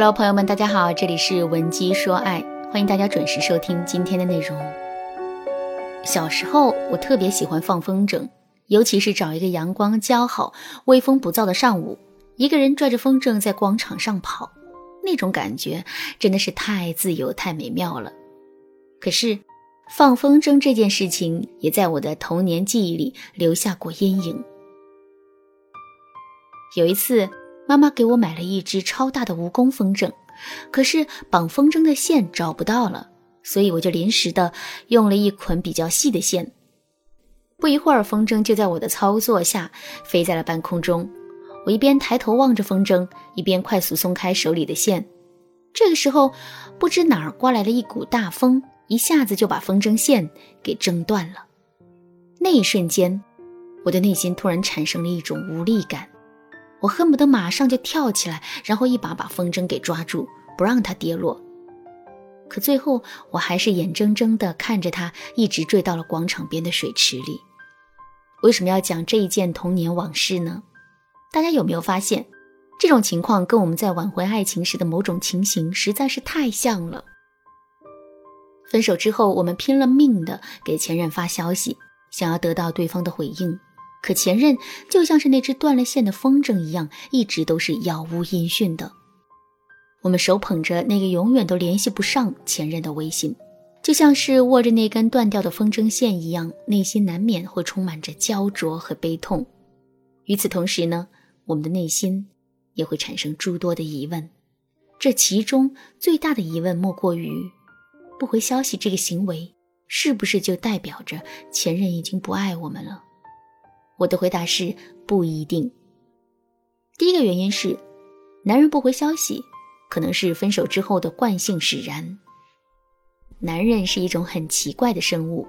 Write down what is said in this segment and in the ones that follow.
Hello，朋友们，大家好，这里是文姬说爱，欢迎大家准时收听今天的内容。小时候，我特别喜欢放风筝，尤其是找一个阳光姣好、微风不燥的上午，一个人拽着风筝在广场上跑，那种感觉真的是太自由、太美妙了。可是，放风筝这件事情也在我的童年记忆里留下过阴影。有一次。妈妈给我买了一只超大的蜈蚣风筝，可是绑风筝的线找不到了，所以我就临时的用了一捆比较细的线。不一会儿，风筝就在我的操作下飞在了半空中。我一边抬头望着风筝，一边快速松开手里的线。这个时候，不知哪儿刮来了一股大风，一下子就把风筝线给挣断了。那一瞬间，我的内心突然产生了一种无力感。我恨不得马上就跳起来，然后一把把风筝给抓住，不让它跌落。可最后，我还是眼睁睁地看着它一直坠到了广场边的水池里。为什么要讲这一件童年往事呢？大家有没有发现，这种情况跟我们在挽回爱情时的某种情形实在是太像了？分手之后，我们拼了命的给前任发消息，想要得到对方的回应。可前任就像是那只断了线的风筝一样，一直都是杳无音讯的。我们手捧着那个永远都联系不上前任的微信，就像是握着那根断掉的风筝线一样，内心难免会充满着焦灼和悲痛。与此同时呢，我们的内心也会产生诸多的疑问。这其中最大的疑问莫过于：不回消息这个行为，是不是就代表着前任已经不爱我们了？我的回答是不一定。第一个原因是，男人不回消息，可能是分手之后的惯性使然。男人是一种很奇怪的生物，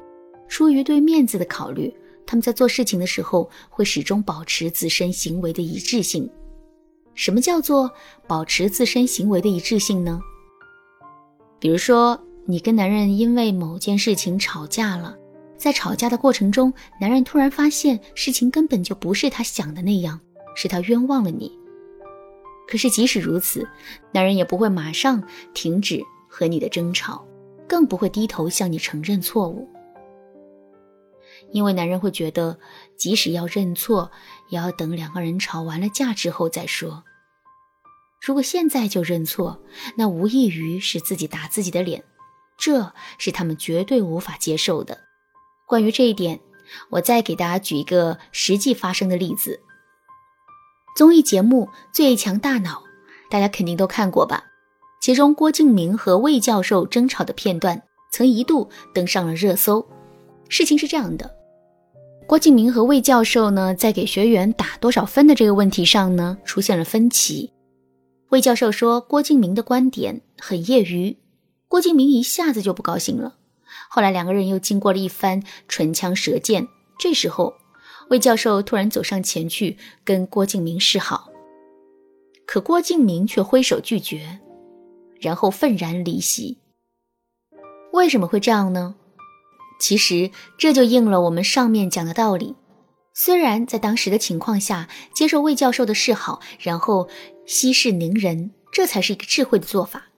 出于对面子的考虑，他们在做事情的时候会始终保持自身行为的一致性。什么叫做保持自身行为的一致性呢？比如说，你跟男人因为某件事情吵架了。在吵架的过程中，男人突然发现事情根本就不是他想的那样，是他冤枉了你。可是即使如此，男人也不会马上停止和你的争吵，更不会低头向你承认错误，因为男人会觉得，即使要认错，也要等两个人吵完了架之后再说。如果现在就认错，那无异于是自己打自己的脸，这是他们绝对无法接受的。关于这一点，我再给大家举一个实际发生的例子。综艺节目《最强大脑》，大家肯定都看过吧？其中郭敬明和魏教授争吵的片段，曾一度登上了热搜。事情是这样的：郭敬明和魏教授呢，在给学员打多少分的这个问题上呢，出现了分歧。魏教授说郭敬明的观点很业余，郭敬明一下子就不高兴了。后来两个人又经过了一番唇枪舌剑，这时候魏教授突然走上前去跟郭敬明示好，可郭敬明却挥手拒绝，然后愤然离席。为什么会这样呢？其实这就应了我们上面讲的道理。虽然在当时的情况下接受魏教授的示好，然后息事宁人，这才是一个智慧的做法，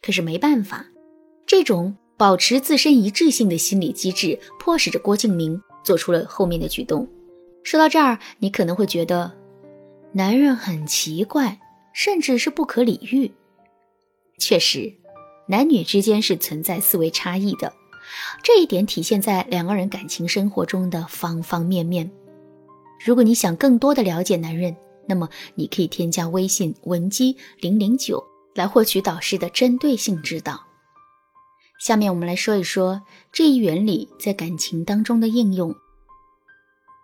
可是没办法，这种。保持自身一致性的心理机制，迫使着郭敬明做出了后面的举动。说到这儿，你可能会觉得，男人很奇怪，甚至是不可理喻。确实，男女之间是存在思维差异的，这一点体现在两个人感情生活中的方方面面。如果你想更多的了解男人，那么你可以添加微信文姬零零九来获取导师的针对性指导。下面我们来说一说这一原理在感情当中的应用。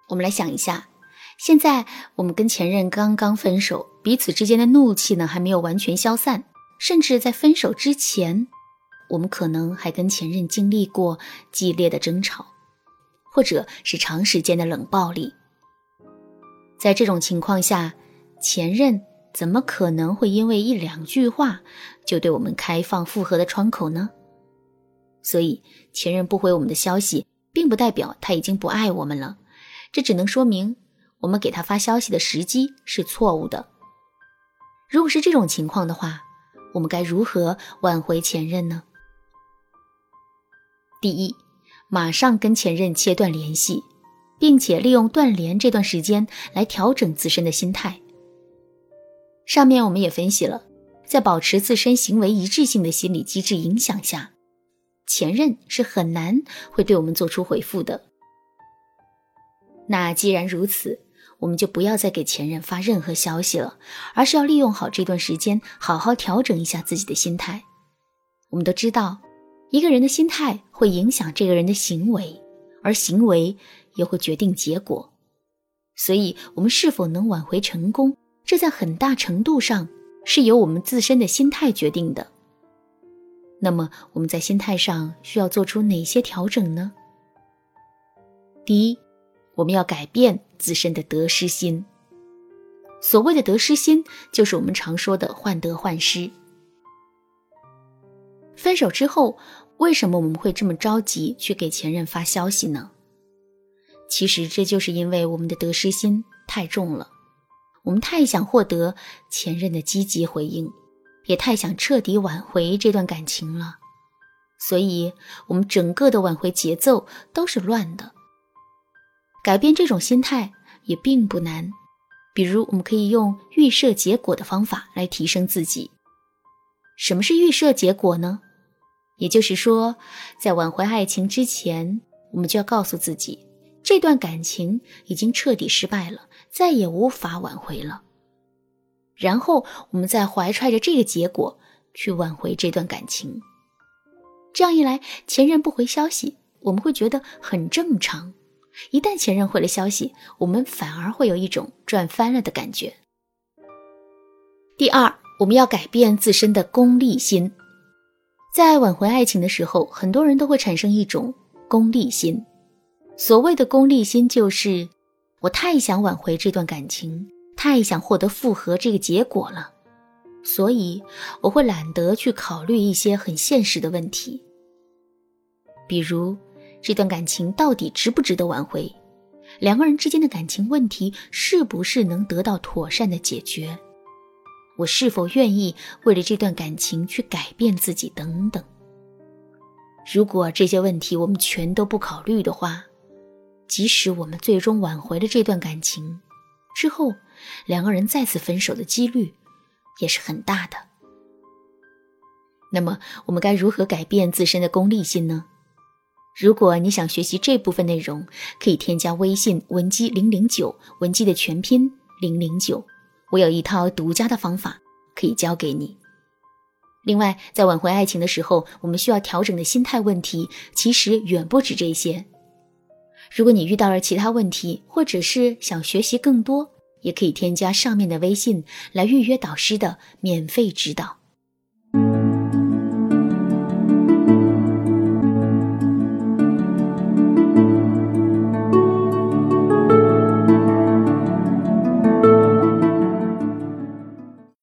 我们来想一下，现在我们跟前任刚刚分手，彼此之间的怒气呢还没有完全消散，甚至在分手之前，我们可能还跟前任经历过激烈的争吵，或者是长时间的冷暴力。在这种情况下，前任怎么可能会因为一两句话就对我们开放复合的窗口呢？所以，前任不回我们的消息，并不代表他已经不爱我们了，这只能说明我们给他发消息的时机是错误的。如果是这种情况的话，我们该如何挽回前任呢？第一，马上跟前任切断联系，并且利用断联这段时间来调整自身的心态。上面我们也分析了，在保持自身行为一致性的心理机制影响下，前任是很难会对我们做出回复的。那既然如此，我们就不要再给前任发任何消息了，而是要利用好这段时间，好好调整一下自己的心态。我们都知道，一个人的心态会影响这个人的行为，而行为又会决定结果。所以，我们是否能挽回成功，这在很大程度上是由我们自身的心态决定的。那么，我们在心态上需要做出哪些调整呢？第一。我们要改变自身的得失心。所谓的得失心，就是我们常说的患得患失。分手之后，为什么我们会这么着急去给前任发消息呢？其实这就是因为我们的得失心太重了，我们太想获得前任的积极回应，也太想彻底挽回这段感情了，所以我们整个的挽回节奏都是乱的。改变这种心态也并不难，比如我们可以用预设结果的方法来提升自己。什么是预设结果呢？也就是说，在挽回爱情之前，我们就要告诉自己，这段感情已经彻底失败了，再也无法挽回了。然后，我们再怀揣着这个结果去挽回这段感情。这样一来，前任不回消息，我们会觉得很正常。一旦前任回了消息，我们反而会有一种赚翻了的感觉。第二，我们要改变自身的功利心。在挽回爱情的时候，很多人都会产生一种功利心。所谓的功利心，就是我太想挽回这段感情，太想获得复合这个结果了，所以我会懒得去考虑一些很现实的问题，比如。这段感情到底值不值得挽回？两个人之间的感情问题是不是能得到妥善的解决？我是否愿意为了这段感情去改变自己？等等。如果这些问题我们全都不考虑的话，即使我们最终挽回了这段感情，之后两个人再次分手的几率也是很大的。那么，我们该如何改变自身的功利心呢？如果你想学习这部分内容，可以添加微信文姬零零九，文姬的全拼零零九，我有一套独家的方法可以教给你。另外，在挽回爱情的时候，我们需要调整的心态问题其实远不止这些。如果你遇到了其他问题，或者是想学习更多，也可以添加上面的微信来预约导师的免费指导。